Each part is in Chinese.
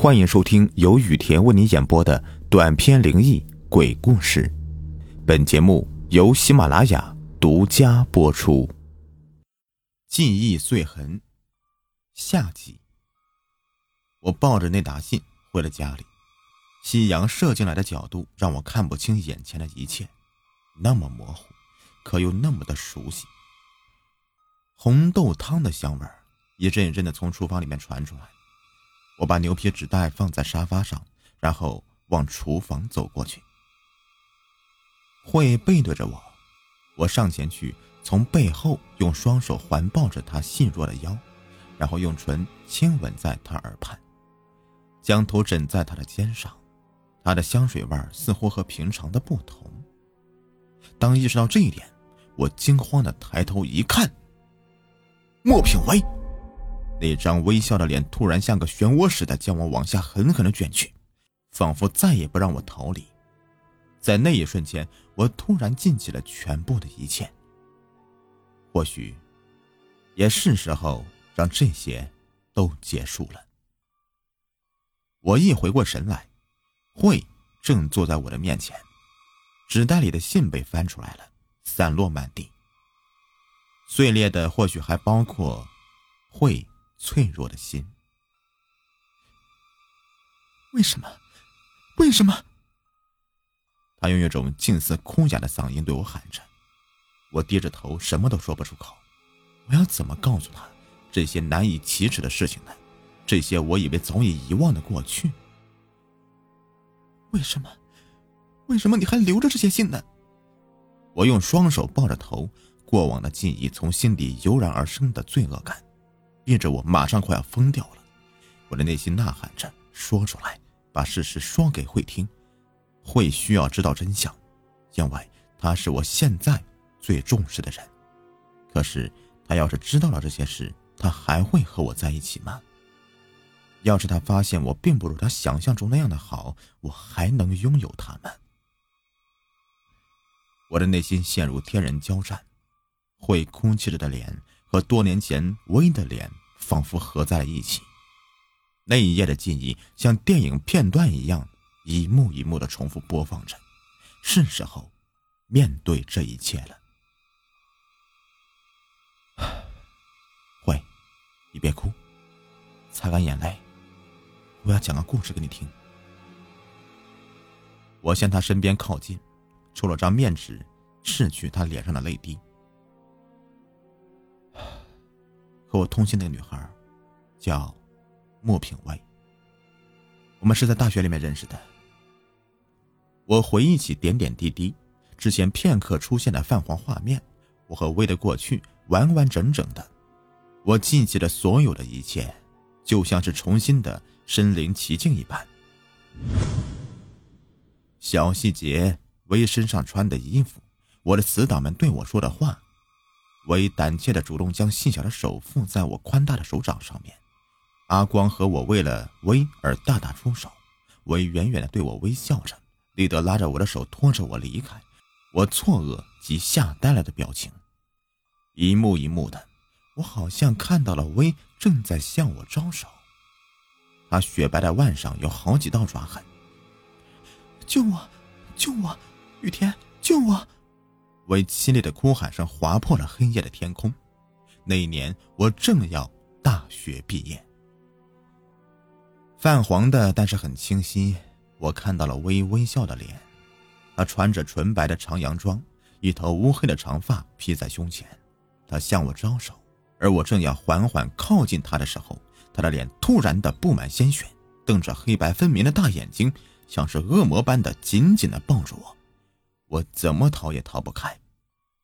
欢迎收听由雨田为你演播的短篇灵异鬼故事。本节目由喜马拉雅独家播出。记忆碎痕下集。我抱着那沓信回了家里，夕阳射进来的角度让我看不清眼前的一切，那么模糊，可又那么的熟悉。红豆汤的香味儿一阵一阵的从厨房里面传出来。我把牛皮纸袋放在沙发上，然后往厨房走过去。慧背对着我，我上前去，从背后用双手环抱着她细弱的腰，然后用唇亲吻在她耳畔，将头枕在她的肩上。她的香水味似乎和平常的不同。当意识到这一点，我惊慌的抬头一看，莫品威。那张微笑的脸突然像个漩涡似的将我往下狠狠的卷去，仿佛再也不让我逃离。在那一瞬间，我突然记起了全部的一切。或许，也是时候让这些都结束了。我一回过神来，慧正坐在我的面前，纸袋里的信被翻出来了，散落满地。碎裂的或许还包括慧。脆弱的心，为什么？为什么？他用一种近似哭哑的嗓音对我喊着。我低着头，什么都说不出口。我要怎么告诉他这些难以启齿的事情呢？这些我以为早已遗忘的过去。为什么？为什么你还留着这些信呢？我用双手抱着头，过往的记忆从心底油然而生的罪恶感。逼着我马上快要疯掉了，我的内心呐喊着：“说出来，把事实说给慧听。慧需要知道真相，因为他是我现在最重视的人。可是他要是知道了这些事，他还会和我在一起吗？要是他发现我并不如他想象中那样的好，我还能拥有他吗？”我的内心陷入天人交战，会哭泣着的脸。和多年前薇的脸仿佛合在了一起，那一夜的记忆像电影片段一样，一幕一幕的重复播放着。是时候面对这一切了。慧，你别哭，擦干眼泪，我要讲个故事给你听。我向他身边靠近，抽了张面纸，拭去他脸上的泪滴。和我通信那个女孩，叫莫品薇。我们是在大学里面认识的。我回忆起点点滴滴，之前片刻出现的泛黄画面，我和薇的过去完完整整的，我记起了所有的一切，就像是重新的身临其境一般。小细节，薇身上穿的衣服，我的死党们对我说的话。薇胆怯的主动将细小的手附在我宽大的手掌上面，阿光和我为了威而大打出手，薇远远的对我微笑着，立德拉着我的手拖着我离开，我错愕及吓呆了的表情，一幕一幕的，我好像看到了威正在向我招手，他雪白的腕上有好几道抓痕，救我，救我，雨田，救我！为凄厉的哭喊声划破了黑夜的天空。那一年，我正要大学毕业。泛黄的，但是很清晰，我看到了微微笑的脸。她穿着纯白的长洋装，一头乌黑的长发披在胸前。她向我招手，而我正要缓缓靠近她的时候，她的脸突然的布满鲜血，瞪着黑白分明的大眼睛，像是恶魔般的紧紧的抱住我。我怎么逃也逃不开，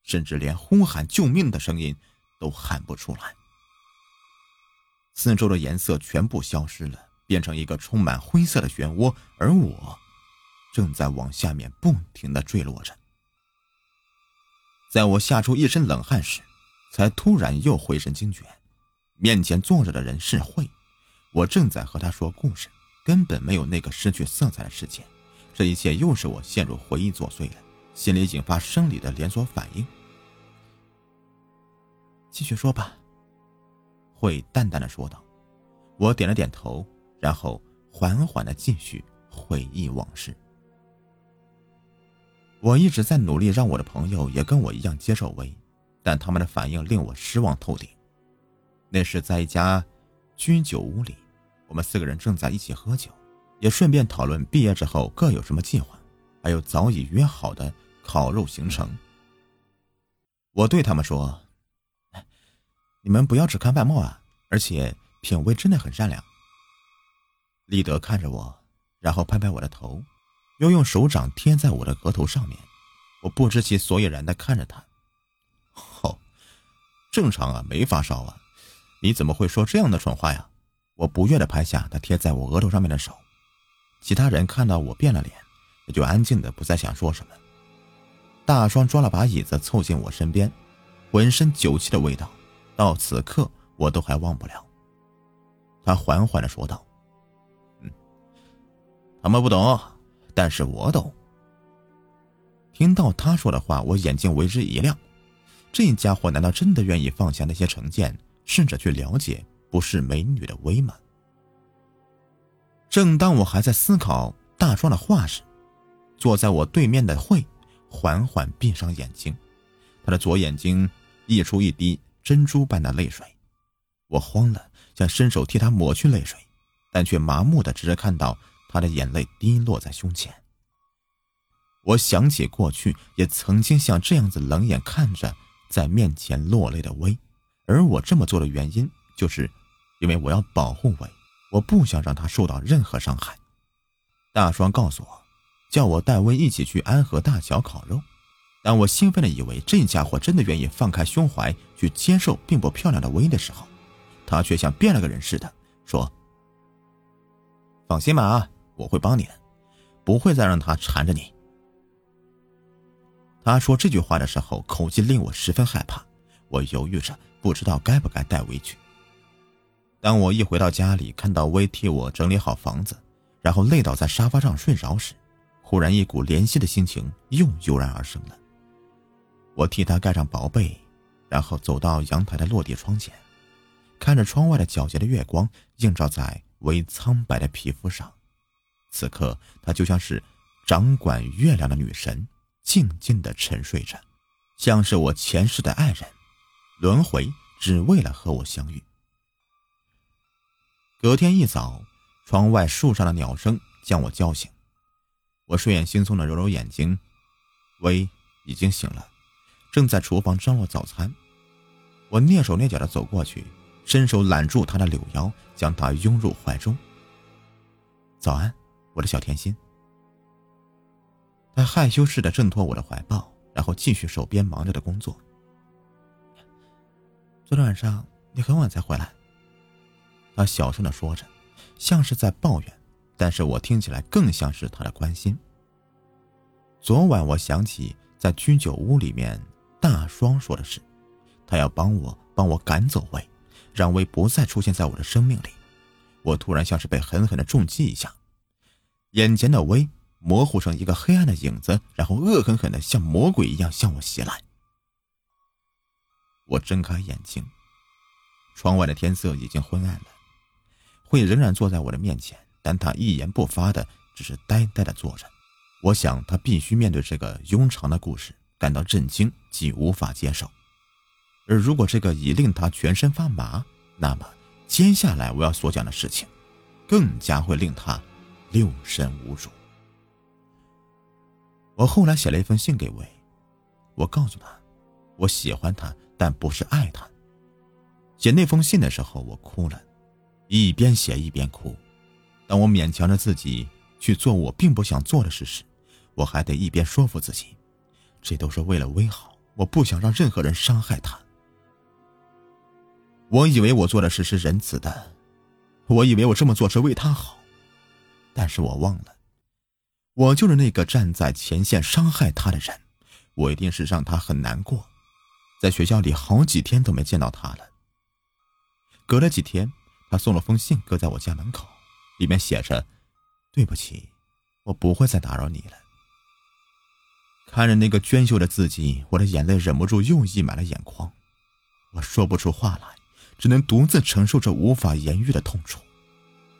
甚至连呼喊救命的声音都喊不出来。四周的颜色全部消失了，变成一个充满灰色的漩涡，而我正在往下面不停的坠落着。在我吓出一身冷汗时，才突然又回神惊觉，面前坐着的人是慧，我正在和他说故事，根本没有那个失去色彩的世界。这一切又是我陷入回忆作祟了。心里引发生理的连锁反应。继续说吧，慧淡淡的说道。我点了点头，然后缓缓的继续回忆往事。我一直在努力让我的朋友也跟我一样接受威，但他们的反应令我失望透顶。那是在一家居酒屋里，我们四个人正在一起喝酒，也顺便讨论毕业之后各有什么计划，还有早已约好的烤肉行程。我对他们说：“你们不要只看外貌啊，而且品味真的很善良。”立德看着我，然后拍拍我的头，又用手掌贴在我的额头上面。我不知其所以然的看着他。哦，正常啊，没发烧啊，你怎么会说这样的蠢话呀？我不悦的拍下他贴在我额头上面的手。其他人看到我变了脸，也就安静的不再想说什么。大双抓了把椅子凑近我身边，浑身酒气的味道，到此刻我都还忘不了。他缓缓的说道。嗯他们不懂，但是我懂。听到他说的话，我眼睛为之一亮。这家伙难道真的愿意放下那些成见，甚至去了解不是美女的威吗？正当我还在思考大壮的话时，坐在我对面的慧缓缓闭上眼睛，他的左眼睛溢出一滴珍珠般的泪水。我慌了，想伸手替他抹去泪水，但却麻木的只是看到。他的眼泪滴落在胸前。我想起过去也曾经像这样子冷眼看着在面前落泪的薇，而我这么做的原因，就是因为我要保护薇，我不想让她受到任何伤害。大双告诉我，叫我带薇一起去安河大桥烤肉。当我兴奋的以为这家伙真的愿意放开胸怀去接受并不漂亮的薇的时候，他却像变了个人似的说：“放心吧啊。”我会帮你的，不会再让他缠着你。他说这句话的时候，口气令我十分害怕。我犹豫着，不知道该不该带薇去。当我一回到家里，看到薇替我整理好房子，然后累倒在沙发上睡着时，忽然一股怜惜的心情又油然而生了。我替他盖上薄被，然后走到阳台的落地窗前，看着窗外的皎洁的月光映照在微苍白的皮肤上。此刻，他就像是掌管月亮的女神，静静的沉睡着，像是我前世的爱人，轮回只为了和我相遇。隔天一早，窗外树上的鸟声将我叫醒，我睡眼惺忪的揉揉眼睛，薇已经醒了，正在厨房张罗早餐。我蹑手蹑脚的走过去，伸手揽住她的柳腰，将她拥入怀中。早安。我的小甜心，他害羞似的挣脱我的怀抱，然后继续手边忙着的工作。昨天晚上你很晚才回来，他小声的说着，像是在抱怨，但是我听起来更像是他的关心。昨晚我想起在居酒屋里面大双说的是，他要帮我帮我赶走魏，让魏不再出现在我的生命里。我突然像是被狠狠的重击一下。眼前的薇模糊成一个黑暗的影子，然后恶狠狠的像魔鬼一样向我袭来。我睁开眼睛，窗外的天色已经昏暗了。慧仍然坐在我的面前，但他一言不发的，只是呆呆的坐着。我想他必须面对这个庸常的故事感到震惊及无法接受。而如果这个已令他全身发麻，那么接下来我要所讲的事情，更加会令他。六神无主。我后来写了一封信给魏，我告诉他，我喜欢他，但不是爱他。写那封信的时候，我哭了，一边写一边哭。当我勉强着自己去做我并不想做的事时，我还得一边说服自己，这都是为了威好，我不想让任何人伤害他。我以为我做的事是仁慈的，我以为我这么做是为他好。但是我忘了，我就是那个站在前线伤害他的人，我一定是让他很难过。在学校里好几天都没见到他了。隔了几天，他送了封信搁在我家门口，里面写着：“对不起，我不会再打扰你了。”看着那个娟秀的字迹，我的眼泪忍不住又溢满了眼眶，我说不出话来，只能独自承受着无法言喻的痛楚。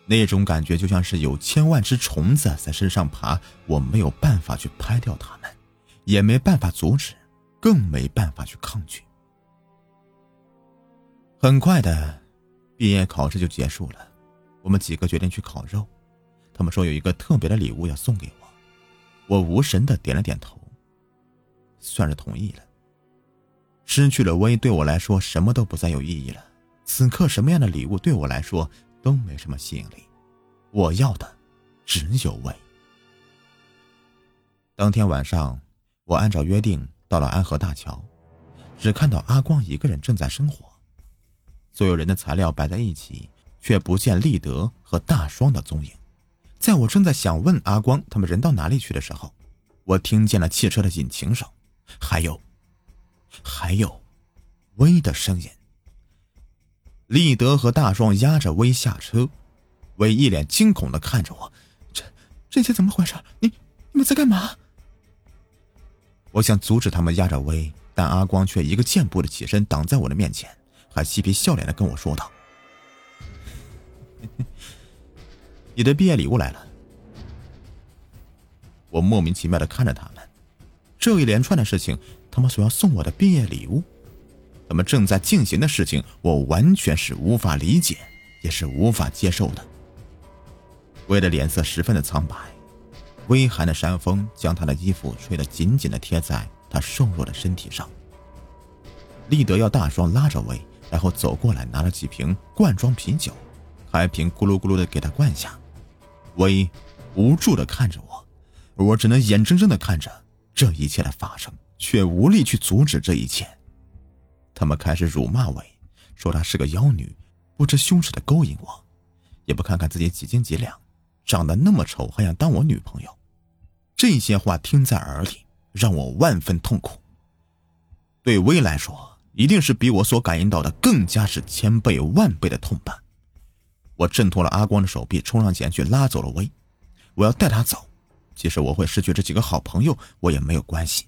那种感觉就像是有千万只虫子在身上爬，我没有办法去拍掉它们，也没办法阻止，更没办法去抗拒。很快的，毕业考试就结束了，我们几个决定去烤肉。他们说有一个特别的礼物要送给我，我无神的点了点头，算是同意了。失去了威，对我来说什么都不再有意义了。此刻什么样的礼物对我来说都没什么吸引力，我要的只有威。当天晚上，我按照约定到了安河大桥，只看到阿光一个人正在生火，所有人的材料摆在一起，却不见立德和大双的踪影。在我正在想问阿光他们人到哪里去的时候，我听见了汽车的引擎声，还有，还有，威的声音。立德和大双押着威下车，威一脸惊恐的看着我：“这这些怎么回事？你你们在干嘛？”我想阻止他们押着威，但阿光却一个箭步的起身挡在我的面前，还嬉皮笑脸的跟我说道：“ 你的毕业礼物来了。”我莫名其妙的看着他们，这一连串的事情，他们所要送我的毕业礼物。他们正在进行的事情，我完全是无法理解，也是无法接受的。威的脸色十分的苍白，微寒的山风将他的衣服吹得紧紧的贴在他瘦弱的身体上。立德要大双拉着威，然后走过来，拿了几瓶罐装啤酒，白瓶咕噜咕噜的给他灌下。威无助的看着我，我只能眼睁睁的看着这一切的发生，却无力去阻止这一切。他们开始辱骂我，说她是个妖女，不知羞耻的勾引我，也不看看自己几斤几两，长得那么丑还想当我女朋友。这些话听在耳里，让我万分痛苦。对薇来说，一定是比我所感应到的更加是千倍万倍的痛吧。我挣脱了阿光的手臂，冲上前去拉走了薇。我要带他走，即使我会失去这几个好朋友，我也没有关系。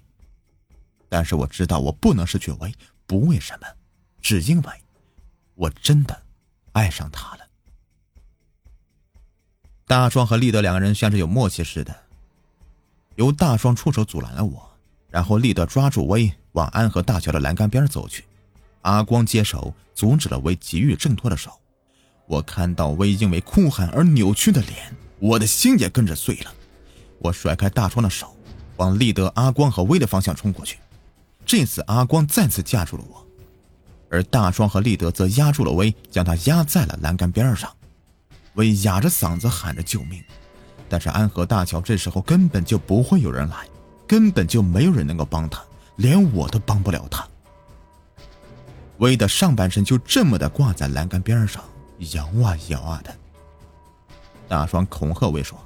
但是我知道，我不能失去薇。不为什么，只因为，我真的爱上他了。大壮和立德两个人像是有默契似的，由大壮出手阻拦了我，然后立德抓住威往安河大桥的栏杆边走去，阿光接手阻止了威急于挣脱的手。我看到威因为哭喊而扭曲的脸，我的心也跟着碎了。我甩开大双的手，往立德、阿光和威的方向冲过去。这次阿光再次架住了我，而大双和立德则压住了威，将他压在了栏杆边上。威哑着嗓子喊着救命，但是安河大桥这时候根本就不会有人来，根本就没有人能够帮他，连我都帮不了他。威的上半身就这么的挂在栏杆边上，摇啊摇啊的。大双恐吓威说：“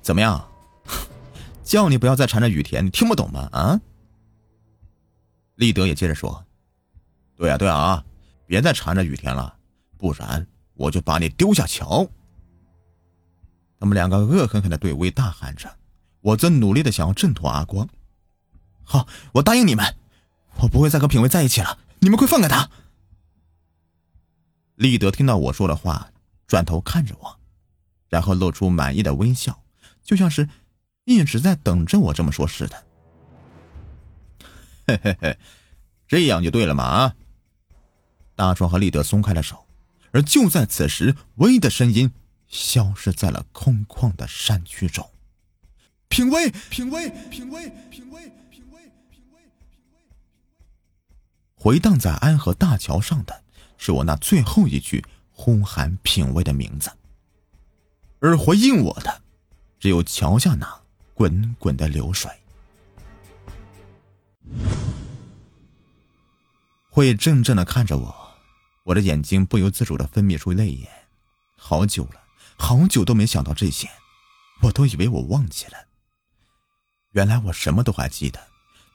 怎么样？叫你不要再缠着雨田，你听不懂吗？啊？”立德也接着说：“对啊，对啊，别再缠着雨田了，不然我就把你丢下桥。”他们两个恶狠狠的对威大喊着，我则努力的想要挣脱阿光。好，我答应你们，我不会再和品威在一起了，你们快放开他。立德听到我说的话，转头看着我，然后露出满意的微笑，就像是一直在等着我这么说似的。嘿嘿嘿，这样就对了嘛！啊！大壮和立德松开了手，而就在此时，威的声音消失在了空旷的山区中。品威，品威，品威，品威，品威，品威，回荡在安河大桥上的是我那最后一句呼喊品味的名字，而回应我的，只有桥下那滚滚的流水。会怔怔的看着我，我的眼睛不由自主的分泌出泪眼。好久了，好久都没想到这些，我都以为我忘记了。原来我什么都还记得，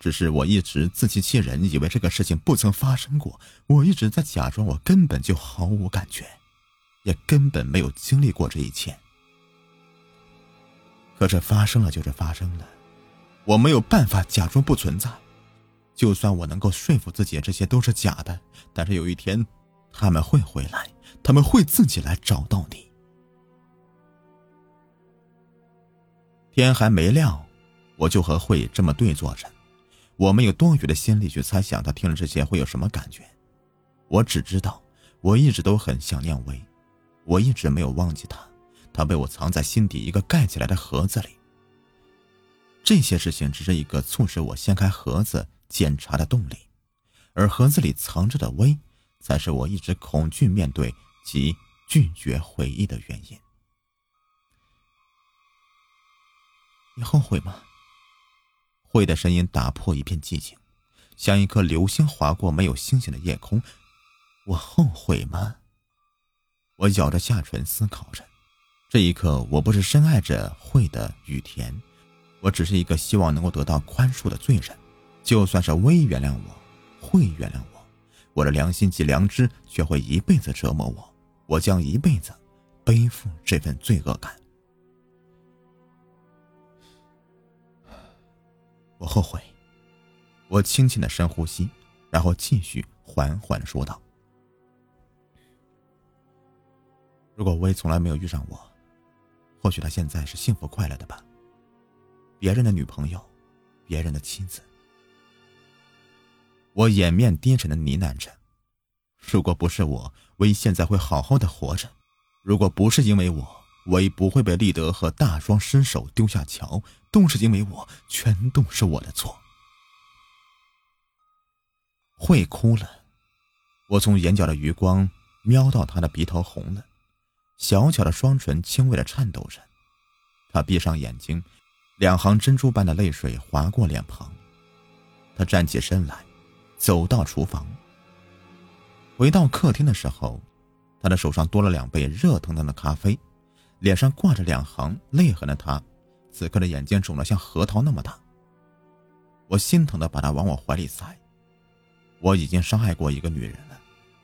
只是我一直自欺欺人，以为这个事情不曾发生过。我一直在假装我根本就毫无感觉，也根本没有经历过这一切。可这发生了就是发生了，我没有办法假装不存在。就算我能够说服自己这些都是假的，但是有一天，他们会回来，他们会自己来找到你。天还没亮，我就和慧这么对坐着。我没有多余的心力去猜想他听了这些会有什么感觉。我只知道，我一直都很想念薇，我一直没有忘记他，他被我藏在心底一个盖起来的盒子里。这些事情只是一个促使我掀开盒子检查的动力，而盒子里藏着的薇，才是我一直恐惧面对及拒绝回忆的原因。你后悔吗？慧的声音打破一片寂静，像一颗流星划过没有星星的夜空。我后悔吗？我咬着下唇思考着。这一刻，我不是深爱着慧的雨田，我只是一个希望能够得到宽恕的罪人。就算是微原谅我，会原谅我，我的良心及良知却会一辈子折磨我。我将一辈子背负这份罪恶感。我后悔。我轻轻的深呼吸，然后继续缓缓的说道：“如果薇从来没有遇上我，或许她现在是幸福快乐的吧。别人的女朋友，别人的妻子。”我掩面低沉的呢喃着：“如果不是我，薇现在会好好的活着。如果不是因为我。”我也不会被立德和大双失手丢下桥，都是因为我，全都是我的错。会哭了，我从眼角的余光瞄到他的鼻头红了，小巧的双唇轻微的颤抖着。他闭上眼睛，两行珍珠般的泪水划过脸庞。他站起身来，走到厨房。回到客厅的时候，他的手上多了两杯热腾腾的咖啡。脸上挂着两行泪痕的他，此刻的眼睛肿得像核桃那么大。我心疼的把他往我怀里塞。我已经伤害过一个女人了，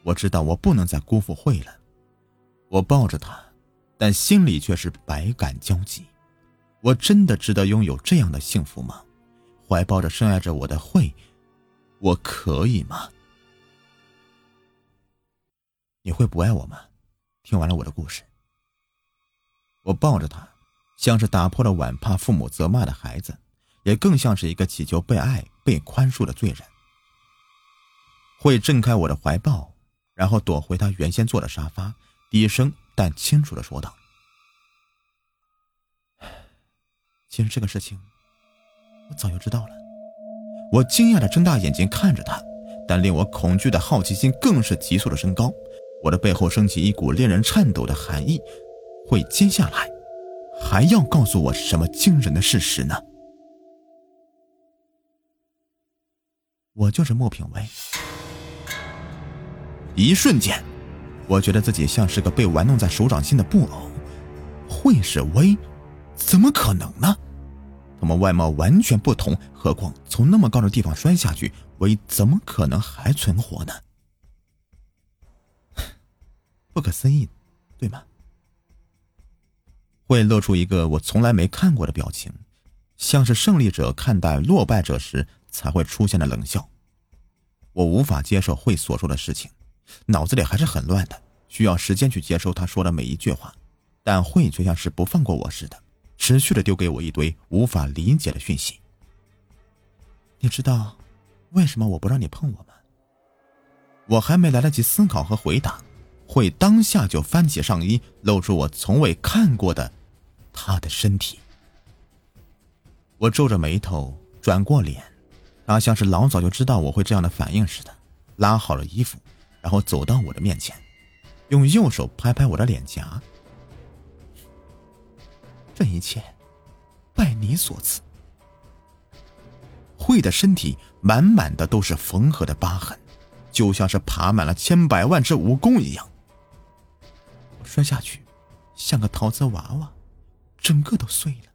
我知道我不能再辜负慧了。我抱着她，但心里却是百感交集。我真的值得拥有这样的幸福吗？怀抱着深爱着我的慧，我可以吗？你会不爱我吗？听完了我的故事。我抱着他，像是打破了碗怕父母责骂的孩子，也更像是一个祈求被爱、被宽恕的罪人。会挣开我的怀抱，然后躲回他原先坐的沙发，低声但清楚的说道：“其实这个事情，我早就知道了。”我惊讶的睁大眼睛看着他，但令我恐惧的好奇心更是急速的升高，我的背后升起一股令人颤抖的寒意。会接下来还要告诉我什么惊人的事实呢？我就是莫品威。一瞬间，我觉得自己像是个被玩弄在手掌心的布偶。会是威？怎么可能呢？他们外貌完全不同，何况从那么高的地方摔下去，威怎么可能还存活呢？不可思议，对吗？会露出一个我从来没看过的表情，像是胜利者看待落败者时才会出现的冷笑。我无法接受会所说的事情，脑子里还是很乱的，需要时间去接收他说的每一句话。但会却像是不放过我似的，持续的丢给我一堆无法理解的讯息。你知道为什么我不让你碰我吗？我还没来得及思考和回答，会当下就翻起上衣，露出我从未看过的。他的身体，我皱着眉头，转过脸，他像是老早就知道我会这样的反应似的，拉好了衣服，然后走到我的面前，用右手拍拍我的脸颊。这一切，拜你所赐。慧的身体满满的都是缝合的疤痕，就像是爬满了千百万只蜈蚣一样。摔下去，像个陶瓷娃娃。整个都碎了。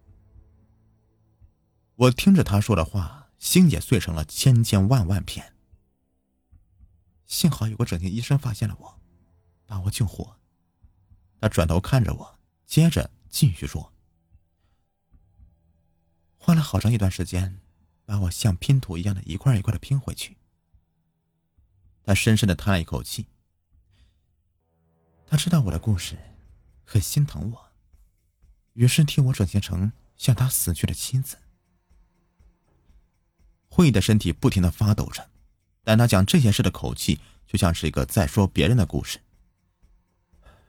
我听着他说的话，心也碎成了千千万万片。幸好有个整形医生发现了我，把我救活。他转头看着我，接着继续说：“花了好长一段时间，把我像拼图一样的一块一块的拼回去。”他深深的叹了一口气，他知道我的故事，很心疼我，于是替我转型成像他死去的妻子。慧的身体不停的发抖着，但他讲这件事的口气就像是一个在说别人的故事。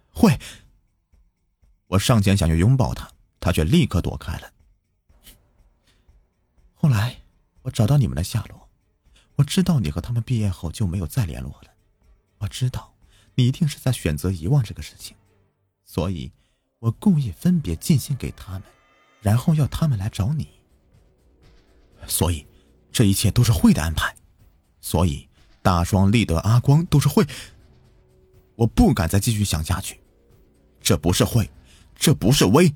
慧，我上前想去拥抱他，他却立刻躲开了。后来，我找到你们的下落，我知道你和他们毕业后就没有再联络了，我知道。你一定是在选择遗忘这个事情，所以，我故意分别寄信给他们，然后要他们来找你。所以，这一切都是会的安排。所以，大双、立德、阿光都是会。我不敢再继续想下去。这不是会，这不是威，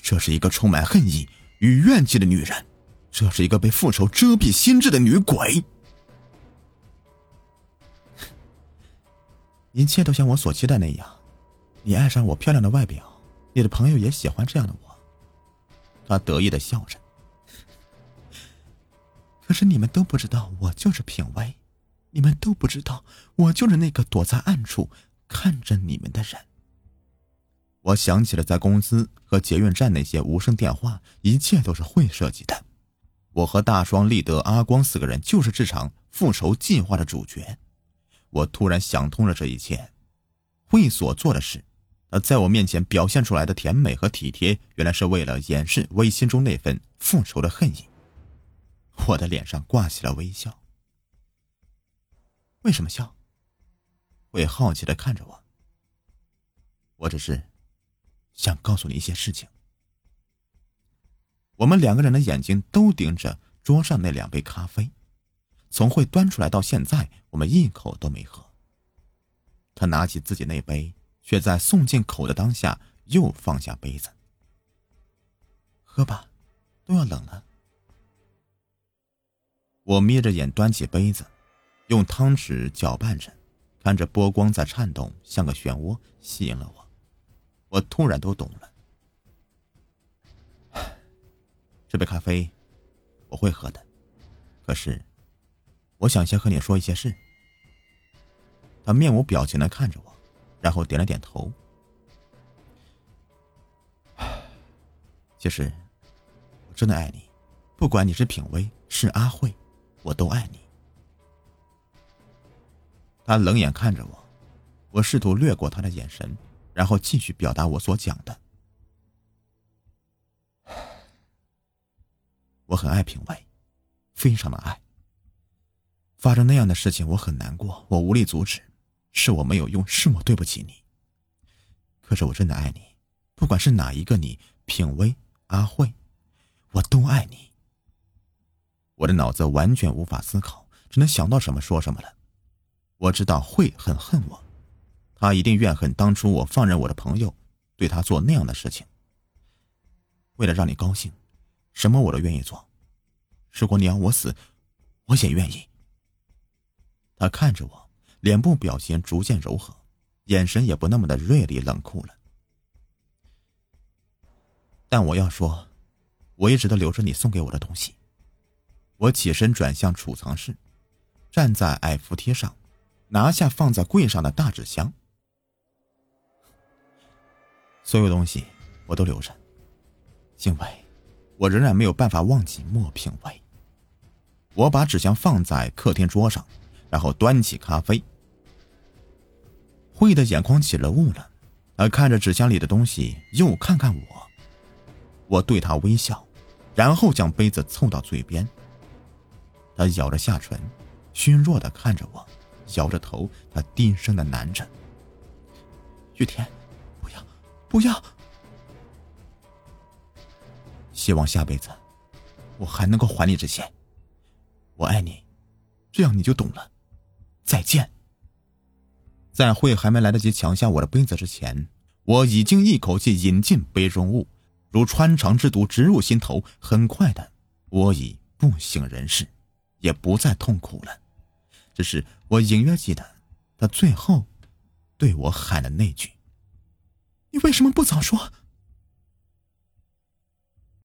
这是一个充满恨意与怨气的女人，这是一个被复仇遮蔽心智的女鬼。一切都像我所期待那样，你爱上我漂亮的外表，你的朋友也喜欢这样的我。他得意的笑着。可是你们都不知道，我就是品威，你们都不知道，我就是那个躲在暗处看着你们的人。我想起了在公司和捷运站那些无声电话，一切都是会设计的。我和大双、立德、阿光四个人就是这场复仇计划的主角。我突然想通了这一切，会所做的事，而在我面前表现出来的甜美和体贴，原来是为了掩饰微心中那份复仇的恨意。我的脸上挂起了微笑。为什么笑？会好奇的看着我。我只是想告诉你一些事情。我们两个人的眼睛都盯着桌上那两杯咖啡。从会端出来到现在，我们一口都没喝。他拿起自己那杯，却在送进口的当下又放下杯子。喝吧，都要冷了。我眯着眼端起杯子，用汤匙搅拌着，看着波光在颤动，像个漩涡，吸引了我。我突然都懂了。这杯咖啡，我会喝的，可是。我想先和你说一些事。他面无表情的看着我，然后点了点头。其实，我真的爱你，不管你是品薇是阿慧，我都爱你。他冷眼看着我，我试图掠过他的眼神，然后继续表达我所讲的。我很爱品薇，非常的爱。发生那样的事情，我很难过，我无力阻止，是我没有用，是我对不起你。可是我真的爱你，不管是哪一个你，品薇、阿慧，我都爱你。我的脑子完全无法思考，只能想到什么说什么了。我知道慧很恨我，他一定怨恨当初我放任我的朋友对他做那样的事情。为了让你高兴，什么我都愿意做。如果你要我死，我也愿意。他看着我，脸部表情逐渐柔和，眼神也不那么的锐利冷酷了。但我要说，我一直都留着你送给我的东西。我起身转向储藏室，站在矮扶梯上，拿下放在柜上的大纸箱。所有东西我都留着，因为我仍然没有办法忘记莫品味。我把纸箱放在客厅桌上。然后端起咖啡，慧的眼眶起了雾了，他看着纸箱里的东西，又看看我，我对他微笑，然后将杯子凑到嘴边。他咬着下唇，虚弱的看着我，摇着头，他低声的喃着：“雨天，不要，不要。希望下辈子，我还能够还你这些。我爱你，这样你就懂了。”再见。在慧还没来得及抢下我的杯子之前，我已经一口气饮尽杯中物，如穿肠之毒直入心头。很快的，我已不省人事，也不再痛苦了。只是我隐约记得，他最后对我喊的那句：“你为什么不早说？”